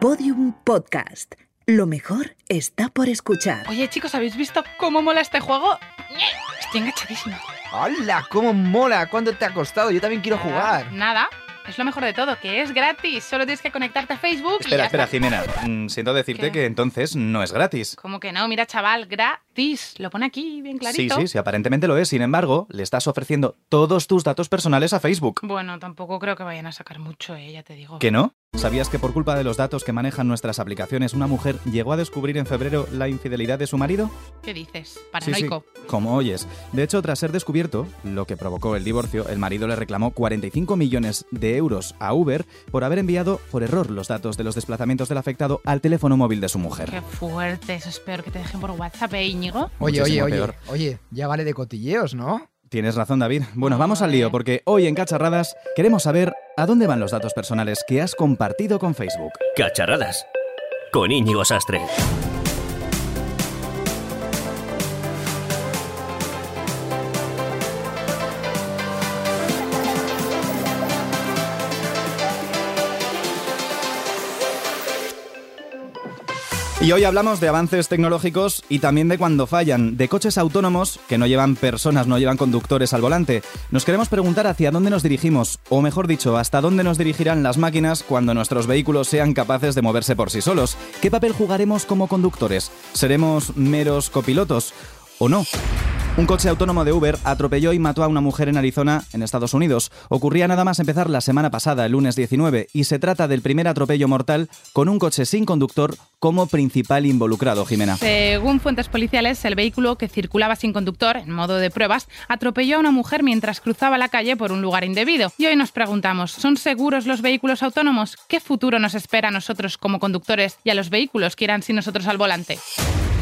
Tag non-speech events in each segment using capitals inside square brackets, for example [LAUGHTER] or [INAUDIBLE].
Podium Podcast. Lo mejor está por escuchar. Oye, chicos, ¿habéis visto cómo mola este juego? Estoy enganchadísima. ¡Hala! ¿Cómo mola? ¿Cuánto te ha costado? Yo también quiero jugar. Nada. Es lo mejor de todo, que es gratis. Solo tienes que conectarte a Facebook y Espera, ya espera, está. Jimena. Mm, Siento decirte ¿Qué? que entonces no es gratis. ¿Cómo que no? Mira, chaval, gratis. Lo pone aquí bien Sí, clarito. sí, sí, aparentemente lo es. Sin embargo, le estás ofreciendo todos tus datos personales a Facebook. Bueno, tampoco creo que vayan a sacar mucho, eh, ya te digo. ¿Que no? ¿Sabías que por culpa de los datos que manejan nuestras aplicaciones, una mujer llegó a descubrir en febrero la infidelidad de su marido? ¿Qué dices? Sí, sí, Paranoico. como oyes. De hecho, tras ser descubierto, lo que provocó el divorcio, el marido le reclamó 45 millones de euros a Uber por haber enviado por error los datos de los desplazamientos del afectado al teléfono móvil de su mujer. Qué fuerte. Eso es peor que te dejen por WhatsApp, ¿eh, Íñigo? Oye, oye, Muchísimo oye, peor. oye, ya vale de cotilleos, ¿no? Tienes razón, David. Bueno, vamos al lío, porque hoy en Cacharradas queremos saber a dónde van los datos personales que has compartido con Facebook. Cacharradas. Con Íñigo Sastre. Y hoy hablamos de avances tecnológicos y también de cuando fallan, de coches autónomos que no llevan personas, no llevan conductores al volante. Nos queremos preguntar hacia dónde nos dirigimos, o mejor dicho, hasta dónde nos dirigirán las máquinas cuando nuestros vehículos sean capaces de moverse por sí solos. ¿Qué papel jugaremos como conductores? ¿Seremos meros copilotos o no? Un coche autónomo de Uber atropelló y mató a una mujer en Arizona, en Estados Unidos. Ocurría nada más empezar la semana pasada, el lunes 19, y se trata del primer atropello mortal con un coche sin conductor como principal involucrado, Jimena. Según fuentes policiales, el vehículo que circulaba sin conductor, en modo de pruebas, atropelló a una mujer mientras cruzaba la calle por un lugar indebido. Y hoy nos preguntamos, ¿son seguros los vehículos autónomos? ¿Qué futuro nos espera a nosotros como conductores y a los vehículos que irán sin nosotros al volante?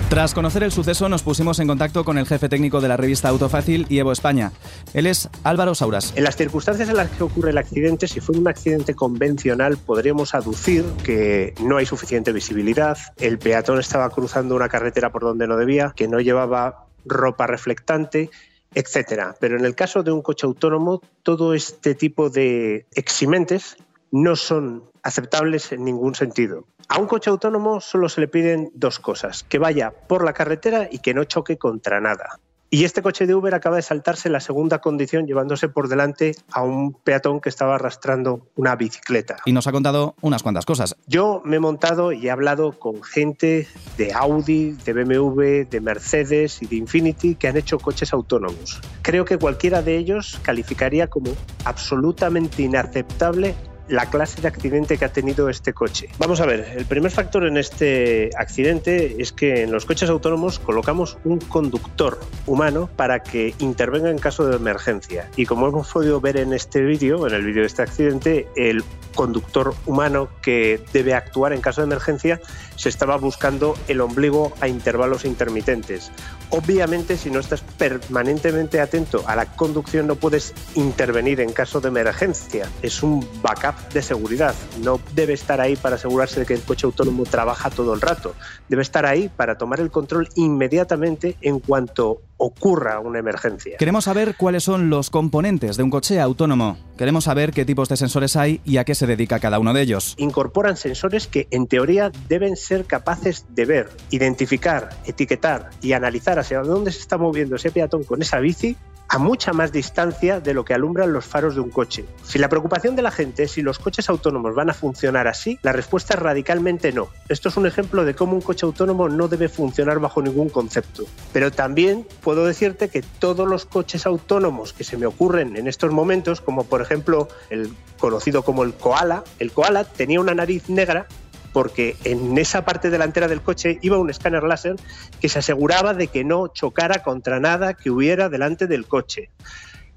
Tras conocer el suceso, nos pusimos en contacto con el jefe técnico de la revista Autofácil y Evo España. Él es Álvaro Sauras. En las circunstancias en las que ocurre el accidente, si fue un accidente convencional, podríamos aducir que no hay suficiente visibilidad, el peatón estaba cruzando una carretera por donde no debía, que no llevaba ropa reflectante, etcétera. Pero en el caso de un coche autónomo, todo este tipo de eximentes no son aceptables en ningún sentido. A un coche autónomo solo se le piden dos cosas, que vaya por la carretera y que no choque contra nada. Y este coche de Uber acaba de saltarse la segunda condición llevándose por delante a un peatón que estaba arrastrando una bicicleta. Y nos ha contado unas cuantas cosas. Yo me he montado y he hablado con gente de Audi, de BMW, de Mercedes y de Infinity que han hecho coches autónomos. Creo que cualquiera de ellos calificaría como absolutamente inaceptable la clase de accidente que ha tenido este coche. Vamos a ver, el primer factor en este accidente es que en los coches autónomos colocamos un conductor humano para que intervenga en caso de emergencia. Y como hemos podido ver en este vídeo, en el vídeo de este accidente, el conductor humano que debe actuar en caso de emergencia se estaba buscando el ombligo a intervalos intermitentes. Obviamente, si no estás permanentemente atento a la conducción, no puedes intervenir en caso de emergencia. Es un backup de seguridad. No debe estar ahí para asegurarse de que el coche autónomo trabaja todo el rato. Debe estar ahí para tomar el control inmediatamente en cuanto ocurra una emergencia. Queremos saber cuáles son los componentes de un coche autónomo. Queremos saber qué tipos de sensores hay y a qué se dedica cada uno de ellos. Incorporan sensores que en teoría deben ser capaces de ver, identificar, etiquetar y analizar hacia dónde se está moviendo ese peatón con esa bici a mucha más distancia de lo que alumbran los faros de un coche. Si la preocupación de la gente es si los coches autónomos van a funcionar así, la respuesta es radicalmente no. Esto es un ejemplo de cómo un coche autónomo no debe funcionar bajo ningún concepto. Pero también puedo decirte que todos los coches autónomos que se me ocurren en estos momentos, como por ejemplo el conocido como el Koala, el Koala tenía una nariz negra porque en esa parte delantera del coche iba un escáner láser que se aseguraba de que no chocara contra nada que hubiera delante del coche.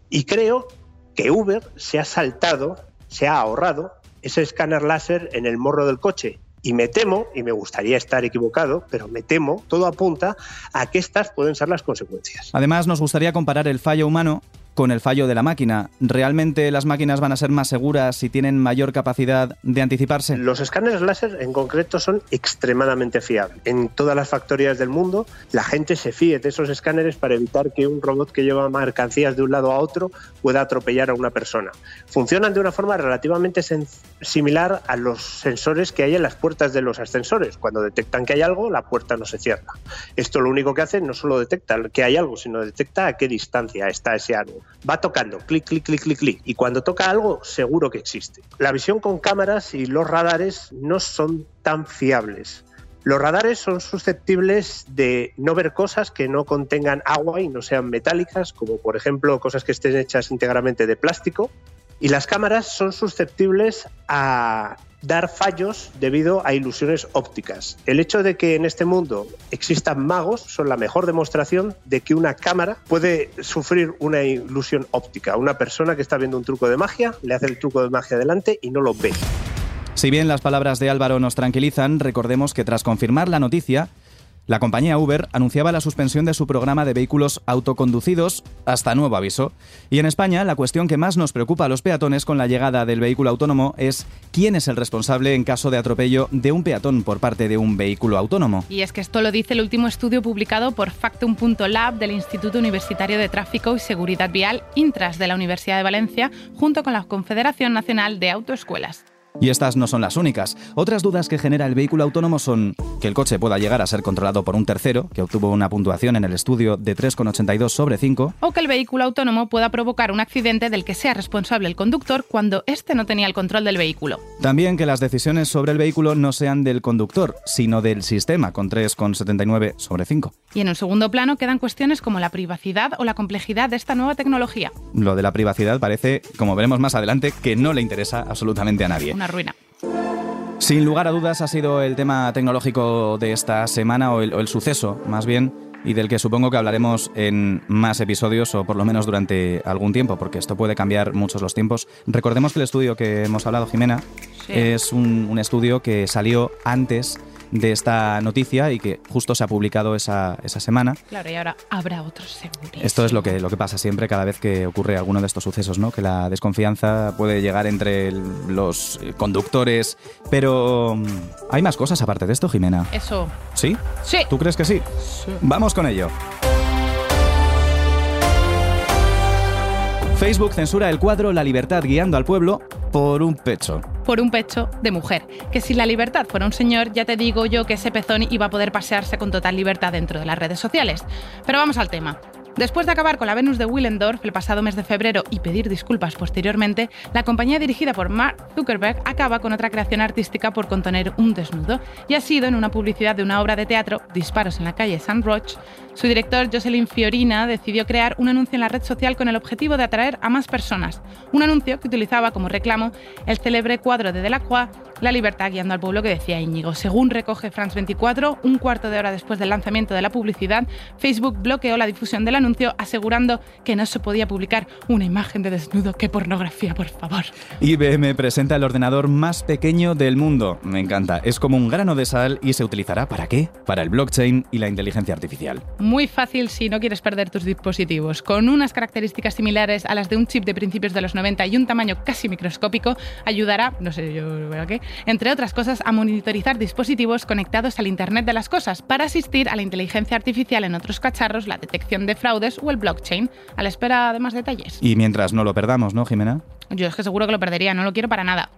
Y creo que Uber se ha saltado, se ha ahorrado ese escáner láser en el morro del coche. Y me temo, y me gustaría estar equivocado, pero me temo, todo apunta a que estas pueden ser las consecuencias. Además, nos gustaría comparar el fallo humano con el fallo de la máquina. ¿Realmente las máquinas van a ser más seguras y tienen mayor capacidad de anticiparse? Los escáneres láser en concreto son extremadamente fiables. En todas las factorías del mundo la gente se fíe de esos escáneres para evitar que un robot que lleva mercancías de un lado a otro pueda atropellar a una persona. Funcionan de una forma relativamente similar a los sensores que hay en las puertas de los ascensores. Cuando detectan que hay algo, la puerta no se cierra. Esto lo único que hace no solo detecta que hay algo, sino detecta a qué distancia está ese algo. Va tocando, clic, clic, clic, clic, clic. Y cuando toca algo, seguro que existe. La visión con cámaras y los radares no son tan fiables. Los radares son susceptibles de no ver cosas que no contengan agua y no sean metálicas, como por ejemplo cosas que estén hechas íntegramente de plástico. Y las cámaras son susceptibles a dar fallos debido a ilusiones ópticas. El hecho de que en este mundo existan magos son la mejor demostración de que una cámara puede sufrir una ilusión óptica. Una persona que está viendo un truco de magia le hace el truco de magia delante y no lo ve. Si bien las palabras de Álvaro nos tranquilizan, recordemos que tras confirmar la noticia, la compañía Uber anunciaba la suspensión de su programa de vehículos autoconducidos hasta nuevo aviso. Y en España, la cuestión que más nos preocupa a los peatones con la llegada del vehículo autónomo es quién es el responsable en caso de atropello de un peatón por parte de un vehículo autónomo. Y es que esto lo dice el último estudio publicado por Factum.lab del Instituto Universitario de Tráfico y Seguridad Vial, Intras, de la Universidad de Valencia, junto con la Confederación Nacional de Autoescuelas. Y estas no son las únicas. Otras dudas que genera el vehículo autónomo son que el coche pueda llegar a ser controlado por un tercero, que obtuvo una puntuación en el estudio de 3,82 sobre 5, o que el vehículo autónomo pueda provocar un accidente del que sea responsable el conductor cuando éste no tenía el control del vehículo. También que las decisiones sobre el vehículo no sean del conductor, sino del sistema, con 3,79 sobre 5. Y en un segundo plano quedan cuestiones como la privacidad o la complejidad de esta nueva tecnología. Lo de la privacidad parece, como veremos más adelante, que no le interesa absolutamente a nadie. Una ruina. Sin lugar a dudas ha sido el tema tecnológico de esta semana, o el, o el suceso más bien, y del que supongo que hablaremos en más episodios o por lo menos durante algún tiempo, porque esto puede cambiar muchos los tiempos. Recordemos que el estudio que hemos hablado, Jimena, Sí. es un, un estudio que salió antes de esta noticia y que justo se ha publicado esa, esa semana. Claro, y ahora habrá otros seguros. Esto es lo que, lo que pasa siempre cada vez que ocurre alguno de estos sucesos, ¿no? Que la desconfianza puede llegar entre los conductores. Pero mm, hay más cosas aparte de esto, Jimena. Eso. ¿Sí? Sí. ¿Tú crees que sí? Vamos con ello. Facebook censura el cuadro La libertad guiando al pueblo por un pecho. Por un pecho de mujer. Que si la libertad fuera un señor, ya te digo yo que ese pezón iba a poder pasearse con total libertad dentro de las redes sociales. Pero vamos al tema. Después de acabar con la Venus de Willendorf el pasado mes de febrero y pedir disculpas posteriormente, la compañía dirigida por Mark Zuckerberg acaba con otra creación artística por contener un desnudo. Y ha sido en una publicidad de una obra de teatro, Disparos en la calle San Roch, su director Jocelyn Fiorina decidió crear un anuncio en la red social con el objetivo de atraer a más personas. Un anuncio que utilizaba como reclamo el célebre cuadro de Delacroix, La libertad guiando al pueblo que decía Íñigo. Según recoge France 24, un cuarto de hora después del lanzamiento de la publicidad, Facebook bloqueó la difusión del anuncio asegurando que no se podía publicar una imagen de desnudo. ¡Qué pornografía, por favor! IBM presenta el ordenador más pequeño del mundo. Me encanta. Es como un grano de sal y se utilizará ¿para qué? Para el blockchain y la inteligencia artificial. Fácil si no quieres perder tus dispositivos. Con unas características similares a las de un chip de principios de los 90 y un tamaño casi microscópico, ayudará, no sé yo qué, entre otras cosas, a monitorizar dispositivos conectados al Internet de las Cosas para asistir a la inteligencia artificial en otros cacharros, la detección de fraudes o el blockchain. A la espera de más detalles. Y mientras no lo perdamos, ¿no, Jimena? Yo es que seguro que lo perdería, no lo quiero para nada.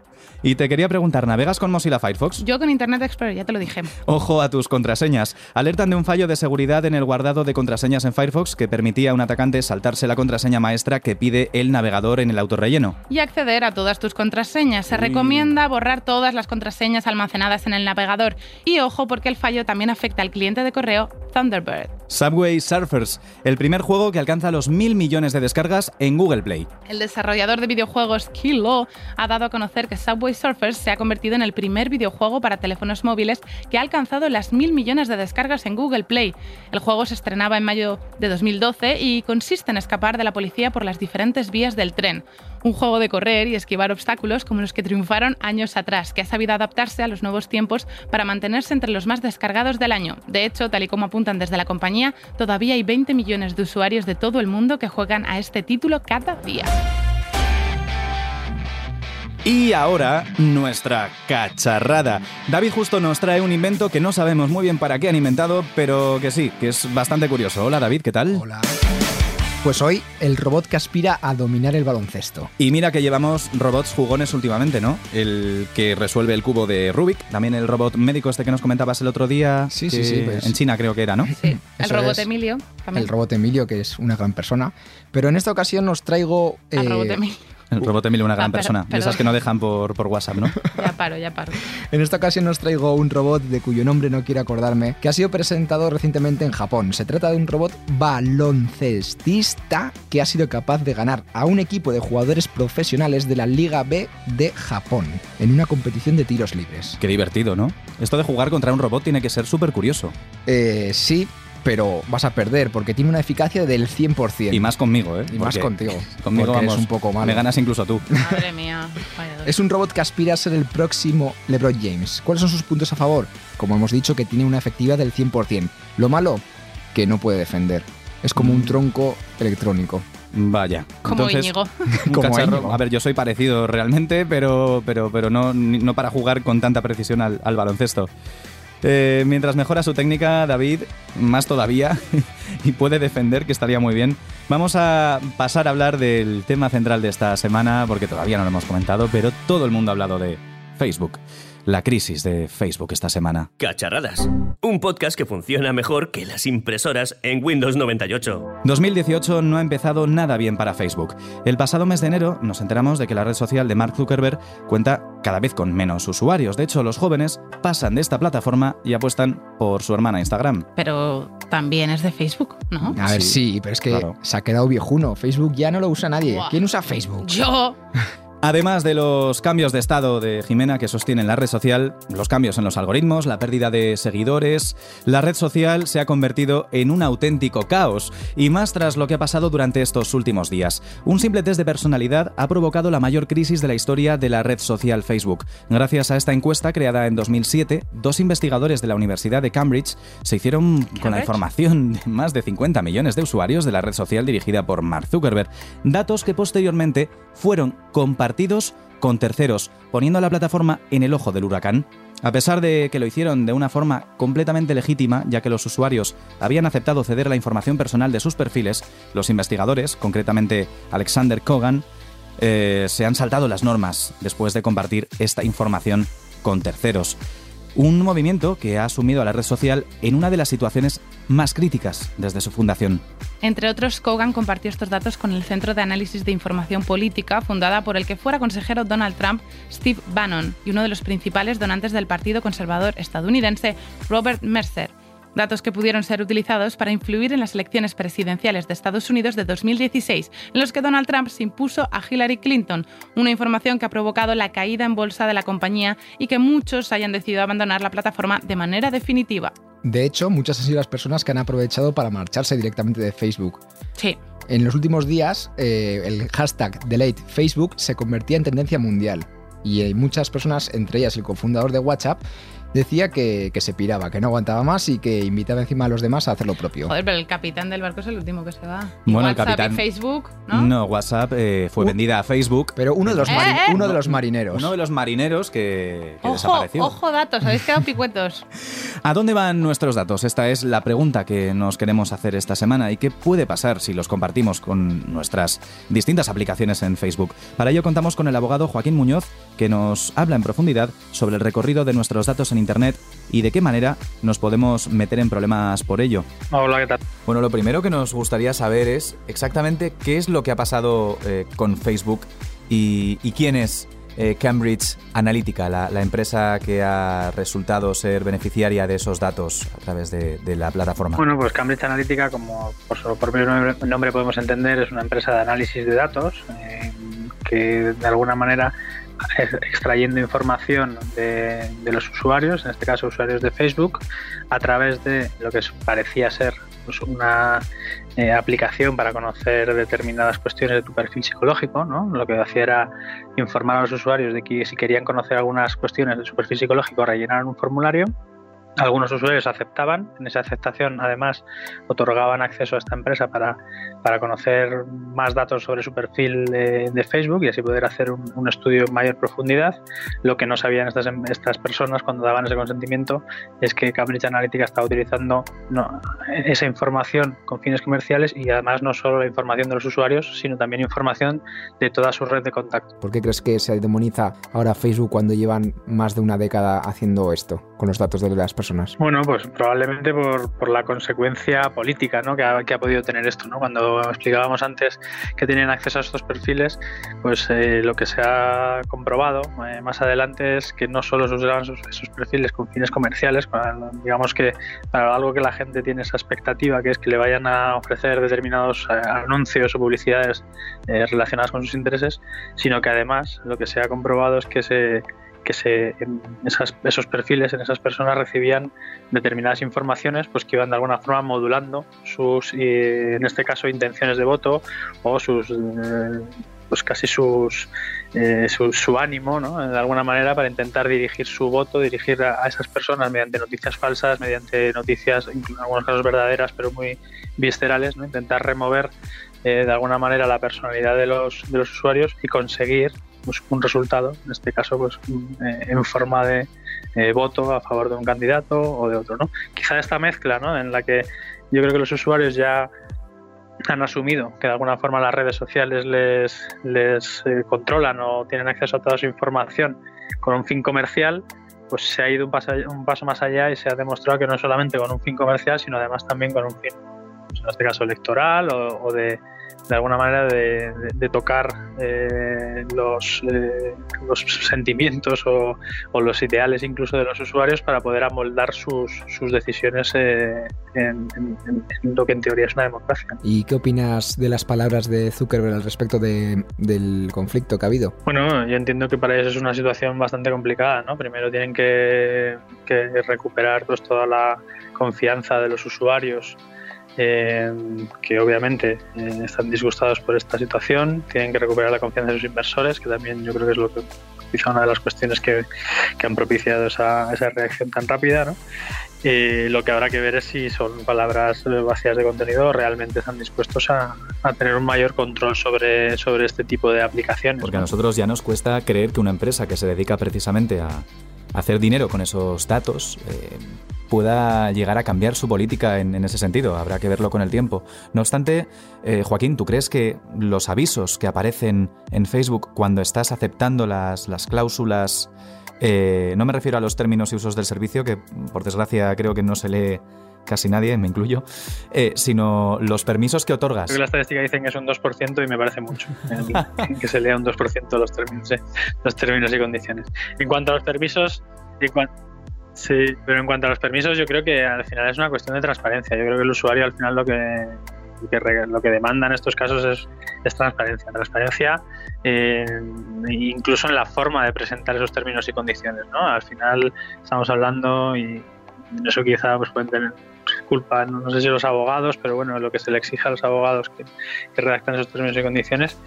Y te quería preguntar, ¿navegas con Mozilla Firefox? Yo con Internet Explorer, ya te lo dije. Ojo a tus contraseñas. Alertan de un fallo de seguridad en el guardado de contraseñas en Firefox que permitía a un atacante saltarse la contraseña maestra que pide el navegador en el autorrelleno. y acceder a todas tus contraseñas. Se recomienda borrar todas las contraseñas almacenadas en el navegador. Y ojo porque el fallo también afecta al cliente de correo Thunderbird. Subway Surfers, el primer juego que alcanza los mil millones de descargas en Google Play. El desarrollador de videojuegos Kilo ha dado a conocer que Subway Surfers se ha convertido en el primer videojuego para teléfonos móviles que ha alcanzado las mil millones de descargas en Google Play. El juego se estrenaba en mayo de 2012 y consiste en escapar de la policía por las diferentes vías del tren. Un juego de correr y esquivar obstáculos como los que triunfaron años atrás, que ha sabido adaptarse a los nuevos tiempos para mantenerse entre los más descargados del año. De hecho, tal y como apunta apuntan desde la compañía, todavía hay 20 millones de usuarios de todo el mundo que juegan a este título cada día. Y ahora, nuestra cacharrada. David justo nos trae un invento que no sabemos muy bien para qué han inventado, pero que sí, que es bastante curioso. Hola David, ¿qué tal? Hola. Pues hoy el robot que aspira a dominar el baloncesto. Y mira que llevamos robots jugones últimamente, ¿no? El que resuelve el cubo de Rubik, también el robot médico este que nos comentabas el otro día. Sí, sí, sí, pues. En China creo que era, ¿no? Sí, el Eso robot es. Emilio. También. El robot Emilio, que es una gran persona. Pero en esta ocasión nos traigo... El eh, robot Emilio. El robot Emilio, una Ah, gran per- persona. De esas que no dejan por, por WhatsApp, ¿no? [LAUGHS] Ya paro, ya paro. En esta ocasión nos traigo un robot de cuyo nombre no quiero acordarme, que ha sido presentado recientemente en Japón. Se trata de un robot baloncestista que ha sido capaz de ganar a un equipo de jugadores profesionales de la Liga B de Japón en una competición de tiros libres. Qué divertido, ¿no? Esto de jugar contra un robot tiene que ser súper curioso. Eh, sí, pero vas a perder porque tiene una eficacia del 100%. Y más conmigo, ¿eh? Y más contigo. [LAUGHS] Conmigo porque vamos, eres un poco malo. me ganas incluso tú. [LAUGHS] Madre mía. vaya. Es un robot que aspira a ser el próximo LeBron James. ¿Cuáles son sus puntos a favor? Como hemos dicho, que tiene una efectividad del 100%. Lo malo, que no puede defender. Es como un tronco electrónico. Vaya. Como Entonces, Íñigo. [LAUGHS] Como Íñigo. A ver, yo soy parecido realmente, pero, pero, pero no, no para jugar con tanta precisión al, al baloncesto. Eh, mientras mejora su técnica, David, más todavía, [LAUGHS] y puede defender, que estaría muy bien. Vamos a pasar a hablar del tema central de esta semana, porque todavía no lo hemos comentado, pero todo el mundo ha hablado de Facebook. La crisis de Facebook esta semana. Cacharradas. Un podcast que funciona mejor que las impresoras en Windows 98. 2018 no ha empezado nada bien para Facebook. El pasado mes de enero nos enteramos de que la red social de Mark Zuckerberg cuenta cada vez con menos usuarios. De hecho, los jóvenes pasan de esta plataforma y apuestan por su hermana Instagram. Pero también es de Facebook, ¿no? A ver, Sí, sí, pero es que claro. se ha quedado viejuno. Facebook ya no lo usa nadie. Buah. ¿Quién usa Facebook? Yo. [LAUGHS] Además de los cambios de estado de Jimena que sostienen la red social, los cambios en los algoritmos, la pérdida de seguidores, la red social se ha convertido en un auténtico caos, y más tras lo que ha pasado durante estos últimos días. Un simple test de personalidad ha provocado la mayor crisis de la historia de la red social Facebook. Gracias a esta encuesta creada en 2007, dos investigadores de la Universidad de Cambridge se hicieron con la información de más de 50 millones de usuarios de la red social dirigida por Mark Zuckerberg, datos que posteriormente fueron compartidos con terceros, poniendo a la plataforma en el ojo del huracán. A pesar de que lo hicieron de una forma completamente legítima, ya que los usuarios habían aceptado ceder la información personal de sus perfiles, los investigadores, concretamente Alexander Kogan, eh, se han saltado las normas después de compartir esta información con terceros. Un movimiento que ha asumido a la red social en una de las situaciones más críticas desde su fundación. Entre otros, Kogan compartió estos datos con el Centro de Análisis de Información Política, fundada por el que fuera consejero Donald Trump, Steve Bannon, y uno de los principales donantes del Partido Conservador estadounidense, Robert Mercer. Datos que pudieron ser utilizados para influir en las elecciones presidenciales de Estados Unidos de 2016, en los que Donald Trump se impuso a Hillary Clinton, una información que ha provocado la caída en bolsa de la compañía y que muchos hayan decidido abandonar la plataforma de manera definitiva. De hecho, muchas han sido las personas que han aprovechado para marcharse directamente de Facebook. Sí, En los últimos días, eh, el hashtag Delete Facebook se convertía en tendencia mundial. Y eh, muchas personas, entre ellas el cofundador de WhatsApp, decía que, que se piraba, que no aguantaba más y que invitaba encima a los demás a hacer lo propio. Joder, pero el capitán del barco es el último que se va. Bueno, el WhatsApp capitán- y Facebook, ¿no? WhatsApp eh, fue Uh. vendida a Facebook. Pero uno de los, Eh, mari- eh. uno de los marineros. Uno de los marineros que, que Ojo, desapareció. ojo datos, habéis quedado picuetos. [LAUGHS] ¿A dónde van nuestros datos? Esta es la pregunta que nos queremos hacer esta semana y qué puede pasar si los compartimos con nuestras distintas aplicaciones en Facebook. Para ello contamos con el abogado Joaquín Muñoz, que nos habla en profundidad sobre el recorrido de nuestros datos en Internet y de qué manera nos podemos meter en problemas por ello. Hola, ¿qué tal? Bueno, lo primero que nos gustaría saber es exactamente qué es lo que ha pasado eh, con Facebook y, y quién es eh, Cambridge Analytica, la, la empresa que ha resultado ser beneficiaria de esos datos a través de, de la plataforma. Bueno, pues Cambridge Analytica, como por su propio nombre, nombre podemos entender, es una empresa de análisis de datos eh, que de alguna manera [LAUGHS] extrayendo información de, los usuarios, en este caso usuarios de Facebook, a través de lo que parecía ser pues, una eh, aplicación para conocer determinadas cuestiones de tu perfil psicológico, ¿no? Lo que hacía era informar a los usuarios de que si querían conocer algunas cuestiones de su perfil psicológico rellenaran un formulario algunos usuarios aceptaban, en esa aceptación además otorgaban acceso a esta empresa para, para conocer más datos sobre su perfil de, Facebook y así poder hacer un, estudio en mayor profundidad. Lo que no sabían estas, estas personas cuando daban ese consentimiento es que Cambridge Analytica estaba utilizando esa información con fines comerciales y además no solo la información de los usuarios, sino también información de toda su red de contacto. ¿Por qué crees que se demoniza ahora Facebook cuando llevan más de una década haciendo esto con los datos de las personas? Bueno, pues probablemente por, por la consecuencia política ¿no? que, ha, que, ha, podido tener esto. ¿no? Cuando explicábamos antes que tienen acceso a estos perfiles, pues eh, lo que se ha comprobado eh, más adelante es que no solo se usaban esos, esos, perfiles con fines comerciales, digamos que para algo que la gente tiene esa expectativa, que es que le vayan a ofrecer determinados eh, anuncios o publicidades relacionadas con sus intereses, sino que además lo que se ha comprobado es que se que se, en esos perfiles, en esas personas recibían determinadas informaciones pues que iban de alguna forma modulando sus, en este caso, intenciones de voto o sus, eh, pues casi sus, eh, su, ánimo, ¿no? de alguna manera, para intentar dirigir su voto, dirigir a, esas personas mediante noticias falsas, mediante noticias, en algunos casos verdaderas, pero muy viscerales, ¿no? intentar remover eh, de alguna manera la personalidad de los, de los usuarios y conseguir pues, un resultado, en este caso pues eh, en forma de eh, voto a favor de un candidato o de otro. ¿no? Quizá esta mezcla ¿no? en la que yo creo que los usuarios ya han asumido que de alguna forma las redes sociales les, les eh, controlan o tienen acceso a toda su información con un fin comercial, pues se ha ido un paso, un paso más allá y se ha demostrado que no solamente con un fin comercial, sino además también con un fin, pues, en este caso electoral o de de alguna manera de, tocar eh, los, eh, los sentimientos o, los ideales incluso de los usuarios para poder amoldar sus, sus decisiones eh, en, lo que en teoría es una democracia. ¿Y qué opinas de las palabras de Zuckerberg al respecto de, del conflicto que ha habido? Bueno, yo entiendo que para ellos es una situación bastante complicada. ¿no? Primero tienen que, que recuperar pues, toda la confianza de los usuarios eh, que obviamente eh, están disgustados por esta situación, tienen que recuperar la confianza de sus inversores, que también yo creo que es lo que quizá una de las cuestiones que, que han propiciado esa, esa, reacción tan rápida. ¿no? Lo que habrá que ver es si son palabras vacías de contenido o realmente están dispuestos a, a, tener un mayor control sobre, sobre este tipo de aplicaciones. Porque a nosotros ya nos cuesta creer que una empresa que se dedica precisamente a hacer dinero con esos datos eh, pueda llegar a cambiar su política en, ese sentido. Habrá que verlo con el tiempo. No obstante, eh, Joaquín, ¿tú crees que los avisos que aparecen en Facebook cuando estás aceptando las, las cláusulas, eh, no me refiero a los términos y usos del servicio, que por desgracia creo que no se lee casi nadie, me incluyo, eh, sino los permisos que otorgas. Creo que la estadística dicen que es un 2% y me parece mucho que se lea un 2% los términos, los términos y condiciones. En cuanto a los permisos, Sí, pero en cuanto a los permisos, yo creo que al final es una cuestión de transparencia. Yo creo que el usuario al final lo que, lo que demanda en estos casos es, transparencia. Transparencia eh, incluso en la forma de presentar esos términos y condiciones. ¿no? Al final estamos hablando y eso quizá pues, pueden tener culpa, no, sé si los abogados, pero bueno, lo que se le exige a los abogados que, redactan esos términos y condiciones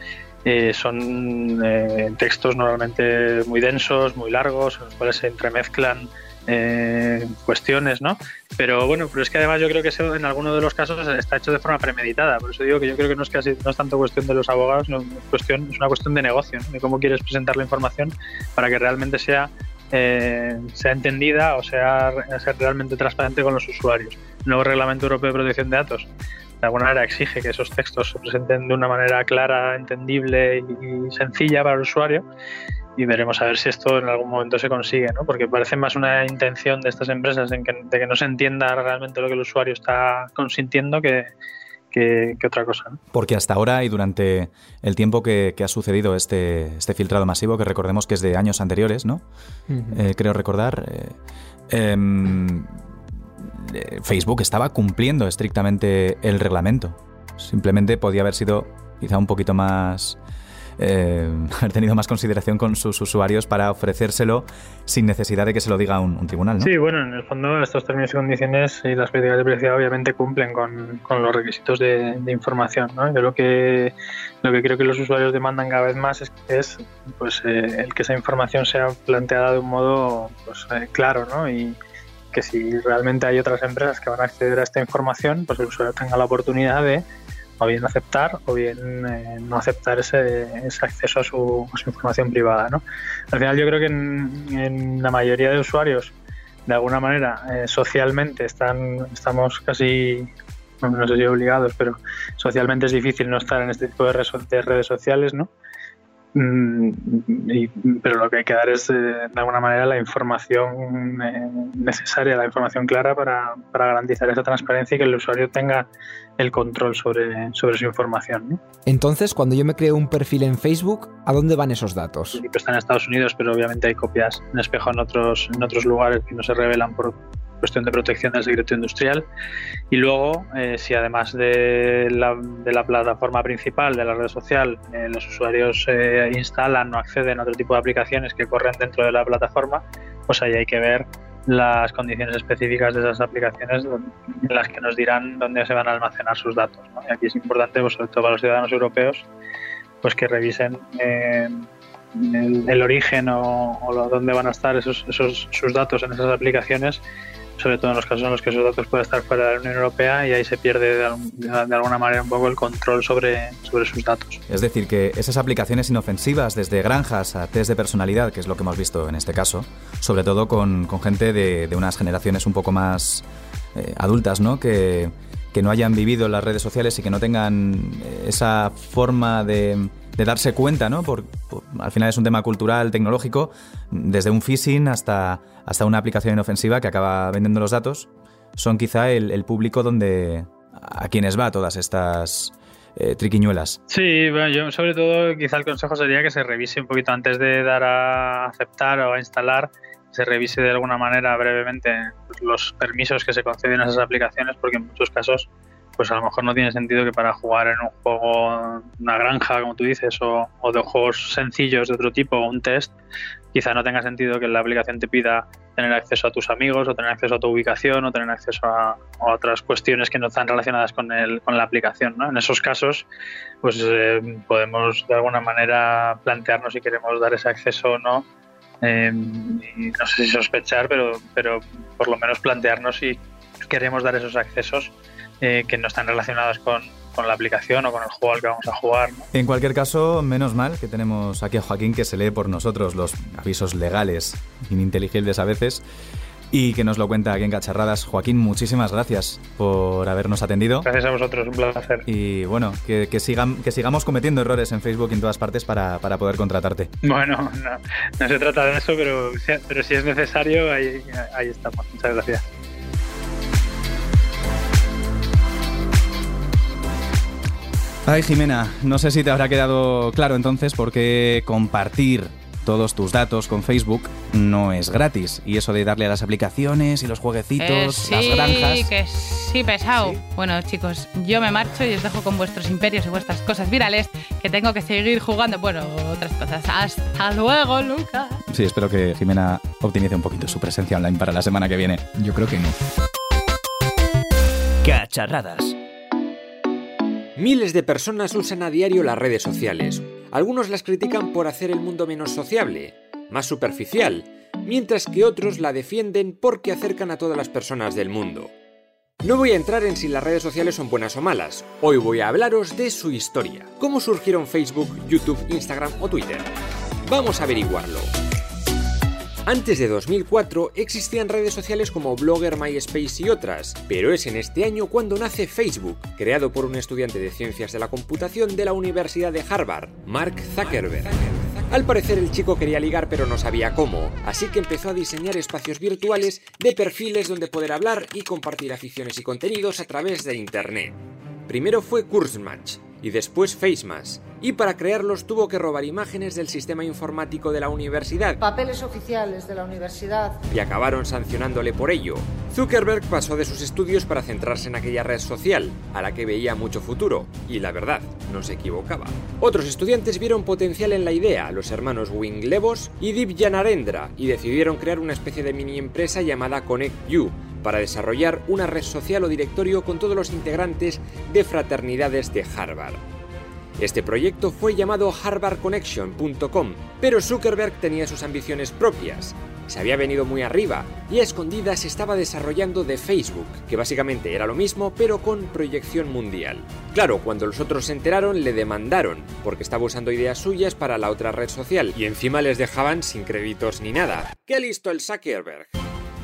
eh, son eh, textos normalmente muy densos, muy largos, en los cuales se entremezclan eh, cuestiones, ¿no? Pero bueno, pero es que además yo creo que eso en algunos de los casos está hecho de forma premeditada. Por eso digo que yo creo que no es, casi, no es tanto cuestión de los abogados, sino cuestión, es una cuestión de negocio, de cómo quieres presentar la información para que realmente sea, eh, sea entendida o sea, sea realmente transparente con los usuarios. El nuevo Reglamento Europeo de Protección de Datos de alguna manera exige que esos textos se presenten de una manera clara, entendible y sencilla para el usuario y veremos a ver si esto en algún momento se consigue, ¿no? porque parece más una intención de estas empresas en que, de que no se entienda realmente lo que el usuario está consintiendo que, que, otra cosa. Porque hasta ahora y durante el tiempo que, ha sucedido este, este, filtrado masivo, que recordemos que es de años anteriores, ¿no? Eh, creo recordar, eh, em, eh, Facebook estaba cumpliendo estrictamente el reglamento. Simplemente podía haber sido quizá un poquito más eh, [LAUGHS] haber tenido más consideración con sus usuarios para ofrecérselo sin necesidad de que se lo diga un, tribunal. ¿no? Sí, bueno, en el fondo estos términos y condiciones y las políticas de privacidad obviamente cumplen con, los requisitos de, información. ¿no? Yo lo que, lo que creo que los usuarios demandan cada vez más es, pues, eh, el que esa información sea planteada de un modo pues, eh, claro ¿no? y, que si realmente hay otras empresas que van a acceder a esta información, pues el usuario tenga la oportunidad de o bien aceptar o bien eh, no aceptar ese, acceso a su, información privada. ¿no? Al final yo creo que en, la mayoría de usuarios, de alguna manera, eh, socialmente están, estamos casi, no sé si obligados, pero socialmente es difícil no estar en este tipo de redes sociales, ¿no? Mm, pero lo que hay que dar es, eh, de alguna manera, la información eh, necesaria, la información clara para, garantizar esa transparencia y que el usuario tenga el control sobre, sobre su información. Entonces, cuando yo me creo un perfil en Facebook, ¿a dónde van esos datos? Está en Estados Unidos, pero obviamente hay copias en espejo en otros, en otros lugares que no se revelan por, cuestión de protección del secreto industrial. Y luego, eh, si además de la, de la, plataforma principal de la red social, eh, los usuarios eh, instalan o acceden a otro tipo de aplicaciones que corren dentro de la plataforma, pues ahí hay que ver las condiciones específicas de esas aplicaciones en las que nos dirán dónde se van a almacenar sus datos. Y aquí es importante, pues, sobre todo para los ciudadanos europeos, pues que revisen el, origen o, o, dónde van a estar esos, esos, sus datos en esas aplicaciones sobre todo en los casos en los que esos datos pueden estar fuera de la Unión Europea y ahí se pierde de, alguna manera un poco el control sobre, sobre sus datos. Es decir, que esas aplicaciones inofensivas, desde granjas a test de personalidad, que es lo que hemos visto en este caso, sobre todo con, con gente de, de, unas generaciones un poco más eh, adultas, ¿no? Que, que no hayan vivido las redes sociales y que no tengan eh, esa forma de, de darse cuenta, ¿no? Por, al final es un tema cultural, tecnológico, desde un phishing hasta, hasta una aplicación inofensiva que acaba vendiendo los datos, son quizá el, público donde a quienes va todas estas eh, triquiñuelas. Sí, bueno, yo sobre todo quizá el consejo sería que se revise un poquito antes de dar a aceptar o a instalar, se revise de alguna manera brevemente los permisos que se conceden a esas aplicaciones, porque en muchos casos pues a lo mejor no tiene sentido que para jugar en un juego, una granja, como tú dices, o, de juegos sencillos de otro tipo, o un test, quizá no tenga sentido que la aplicación te pida tener acceso a tus amigos, o tener acceso a tu ubicación, o tener acceso a, otras cuestiones que no están relacionadas con, el, con la aplicación. ¿no? En esos casos, pues eh, podemos de alguna manera plantearnos si queremos dar ese acceso o no. Eh, y no sé si sospechar, pero, pero por lo menos plantearnos si queremos dar esos accesos eh, que no están relacionadas con, con, la aplicación o con el juego al que vamos a jugar. En cualquier caso, menos mal que tenemos aquí a Joaquín que se lee por nosotros los avisos legales, ininteligibles a veces, y que nos lo cuenta aquí en Cacharradas. Joaquín, muchísimas gracias por habernos atendido. Gracias a vosotros, un placer. Y bueno, que, que, sigan, que sigamos cometiendo errores en Facebook y en todas partes para, para poder contratarte. Bueno, no, no, se trata de eso, pero, pero si es necesario, ahí, ahí estamos. Muchas gracias. Ay, Jimena, no sé si te habrá quedado claro entonces por qué compartir todos tus datos con Facebook no es gratis. Y eso de darle a las aplicaciones y los jueguecitos, eh, las granjas. que sí, pesado. Bueno, chicos, yo me marcho y os dejo con vuestros imperios y vuestras cosas virales, que tengo que seguir jugando, bueno, otras cosas. Hasta luego, Lucas. Sí, espero que Jimena optimice un poquito su presencia online para la semana que viene. Yo creo que no. Cacharradas. Miles de personas usan a diario las redes sociales. Algunos las critican por hacer el mundo menos sociable, más superficial, mientras que otros la defienden porque acercan a todas las personas del mundo. No voy a entrar en si las redes sociales son buenas o malas, hoy voy a hablaros de su historia, cómo surgieron Facebook, YouTube, Instagram o Twitter. Vamos a averiguarlo. Antes de 2004 existían redes sociales como Blogger, MySpace y otras, pero es en este año cuando nace Facebook, creado por un estudiante de ciencias de la computación de la Universidad de Harvard, Mark Zuckerberg. Al parecer el chico quería ligar pero no sabía cómo, así que empezó a diseñar espacios virtuales de perfiles donde poder hablar y compartir aficiones y contenidos a través de Internet. Primero fue Kurzmatch, y después FaceMash, y para crearlos tuvo que robar imágenes del sistema informático de la universidad. Papeles oficiales de la universidad. Y acabaron sancionándole por ello. Zuckerberg pasó de sus estudios para centrarse en aquella red social, a la que veía mucho futuro, y la verdad, no se equivocaba. Otros estudiantes vieron potencial en la idea, los hermanos Wing Levos y Deep Janarendra, y decidieron crear una especie de mini empresa llamada Connect You, para desarrollar una red social o directorio con todos los integrantes de fraternidades de Harvard. Este proyecto fue llamado harvardconnection.com, pero Zuckerberg tenía sus ambiciones propias. se había venido muy arriba y a escondidas estaba desarrollando de Facebook, que básicamente era lo mismo pero con proyección mundial. Claro, cuando los otros se enteraron le demandaron, porque estaba usando ideas suyas para la otra red social y encima les dejaban sin créditos ni nada. ¡Qué listo el Zuckerberg!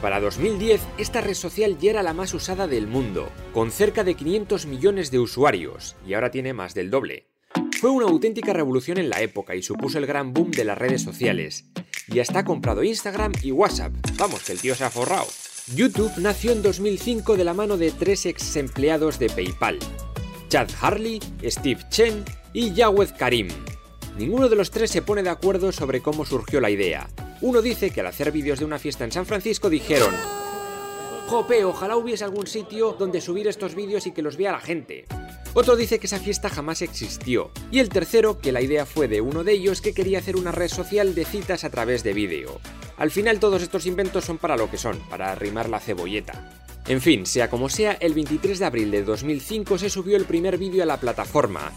Para 2010, esta red social ya era la más usada del mundo, con cerca de 500 millones de usuarios, y ahora tiene más del doble. Fue una auténtica revolución en la época y supuso el gran boom de las redes sociales. Y hasta ha comprado Instagram y WhatsApp. Vamos, que el tío se ha forrado. YouTube nació en 2005 de la mano de tres ex empleados de PayPal. Chad Harley, Steve Chen y Jawed Karim. Ninguno de los tres se pone de acuerdo sobre cómo surgió la idea. Uno dice que al hacer vídeos de una fiesta en San Francisco dijeron Jope, ojalá hubiese algún sitio donde subir estos vídeos y que los vea la gente. Otro dice que esa fiesta jamás existió. Y el tercero, que la idea fue de uno de ellos que quería hacer una red social de citas a través de vídeo. Al final todos estos inventos son para lo que son, para arrimar la cebolleta. En fin, sea como sea, el 23 de abril de 2005 se subió el primer vídeo a la plataforma,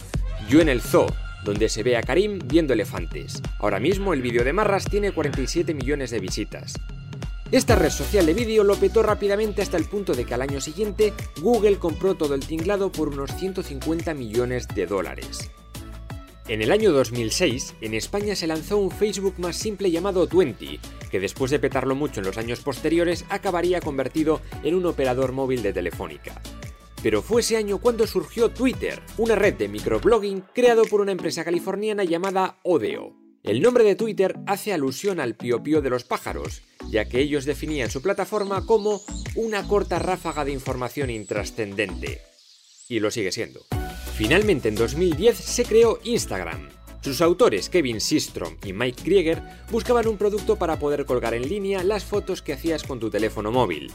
Yo en el Zoo, donde se ve a Karim viendo elefantes. Ahora mismo el vídeo de Marras tiene 47 millones de visitas. Esta red social de vídeo lo petó rápidamente hasta el punto de que al año siguiente Google compró todo el tinglado por unos 150 millones de dólares. En el año 2006, en España se lanzó un Facebook más simple llamado Twenty, que después de petarlo mucho en los años posteriores acabaría convertido en un operador móvil de Telefónica. Pero fue ese año cuando surgió Twitter, una red de microblogging creado por una empresa californiana llamada Odeo. El nombre de Twitter hace alusión al pío pío de los pájaros, ya que ellos definían su plataforma como una corta ráfaga de información intrascendente. Y lo sigue siendo. Finalmente en 2010 se creó Instagram. Sus autores, Kevin Systrom y Mike Krieger, buscaban un producto para poder colgar en línea las fotos que hacías con tu teléfono móvil.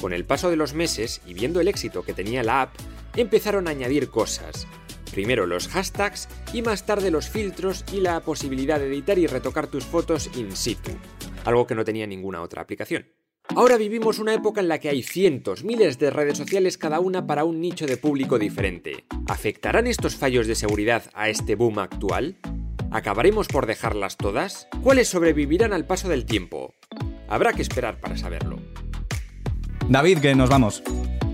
Con el paso de los meses y viendo el éxito que tenía la app, empezaron a añadir cosas, Primero los hashtags y más tarde los filtros y la posibilidad de editar y retocar tus fotos in situ, algo que no tenía ninguna otra aplicación. Ahora vivimos una época en la que hay cientos, miles de redes sociales cada una para un nicho de público diferente. ¿Afectarán estos fallos de seguridad a este boom actual? ¿Acabaremos por dejarlas todas? ¿Cuáles sobrevivirán al paso del tiempo? Habrá que esperar para saberlo. David, que nos vamos.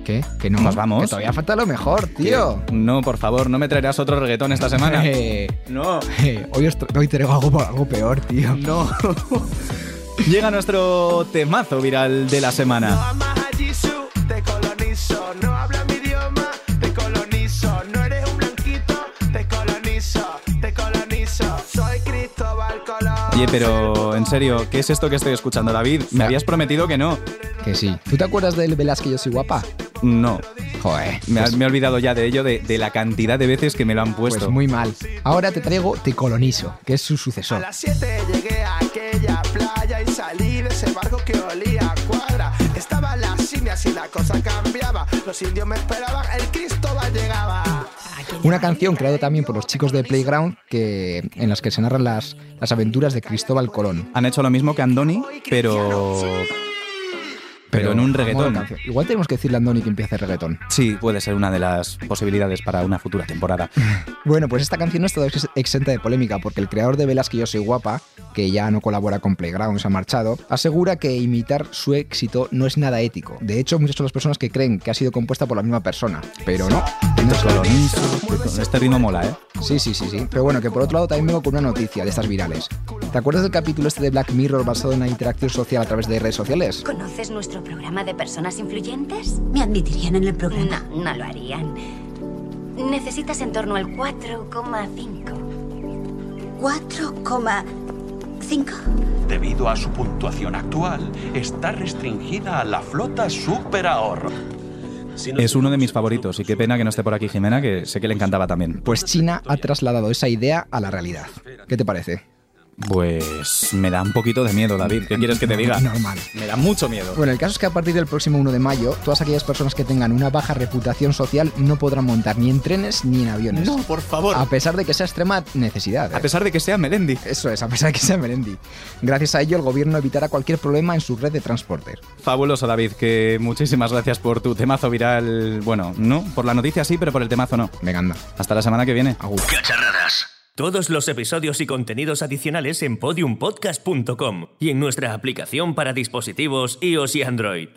¿Qué? ¿Que no? Nos vamos. Que todavía falta lo mejor, tío. No, por favor, no me traerás otro reggaetón esta semana. Eh, [LAUGHS] no. eh, hoy, os tra- hoy traigo algo, algo peor, tío. No. [LAUGHS] Llega nuestro temazo viral de la semana. te colonizo, no hablas Oye, pero en serio, ¿qué es esto que estoy escuchando, David? Me habías prometido que no. Que sí. ¿Tú te acuerdas del Velázquez Yo Soy Guapa? No. Joder. Me, pues- me he olvidado ya de ello, de, de la cantidad de veces que me lo han puesto. Pues muy mal. Ahora te traigo Te Colonizo, que es su A sucesor. las 7 llegué a aquella playa y salí de ese barco que olía a cuadra. Estaban las indias y la cosa cambiaba. Los indios me esperaban, el Cristóbal llegaba. Una canción creada también por los chicos de Playground que, en las que se narran las, las aventuras de Cristóbal Colón. Han hecho lo mismo que Andoni, pero. Pero en un reggaetón. Igual tenemos que decirle a Andoni que empiece reggaetón. Sí, puede ser una de las posibilidades para una futura temporada. [LAUGHS] Bueno, pues esta canción no está ex- exenta de polémica porque el creador de Velas que yo soy guapa, que ya no colabora con Playground, se ha marchado, asegura que imitar su éxito no es nada ético. De hecho, muchas son las personas que creen que ha sido compuesta por la misma persona, pero no. no es lo Este ritmo mola, ¿eh? Sí, sí, sí, sí. Pero bueno, que por otro lado también vengo con una noticia de estas virales. ¿Te acuerdas del capítulo este de Black Mirror basado en la interacción social a través de redes sociales? ¿Conoces nuestro programa de personas influyentes? ¿Me admitirían en el programa? No, no lo harían. Necesitas en torno al 4,5. ¿4,5? Debido a su puntuación actual, está restringida a la flota Super Ahorro. Es uno de mis favoritos y qué pena que no esté por aquí Jimena, que sé que le encantaba también. Pues China ha trasladado esa idea a la realidad. ¿Qué te parece? Pues me da un poquito de miedo, David. ¿Qué quieres que te diga? Normal. Me da mucho miedo. Bueno, el caso es que a partir del próximo 1 de mayo, todas aquellas personas que tengan una baja reputación social no podrán montar ni en trenes ni en aviones. No, por favor. A pesar de que sea extrema necesidad. A pesar de que sea Melendi. Eso es, a pesar de que sea Melendi. Gracias a ello, el gobierno evitará cualquier problema en su red de transporte. Fabuloso, David, que muchísimas gracias por tu temazo viral. Bueno, no, por la noticia sí, pero por el temazo no. Venga, anda. Hasta la semana que viene. Cacharradas. Todos los episodios y contenidos adicionales en podiumpodcast.com y en nuestra aplicación para dispositivos iOS y Android.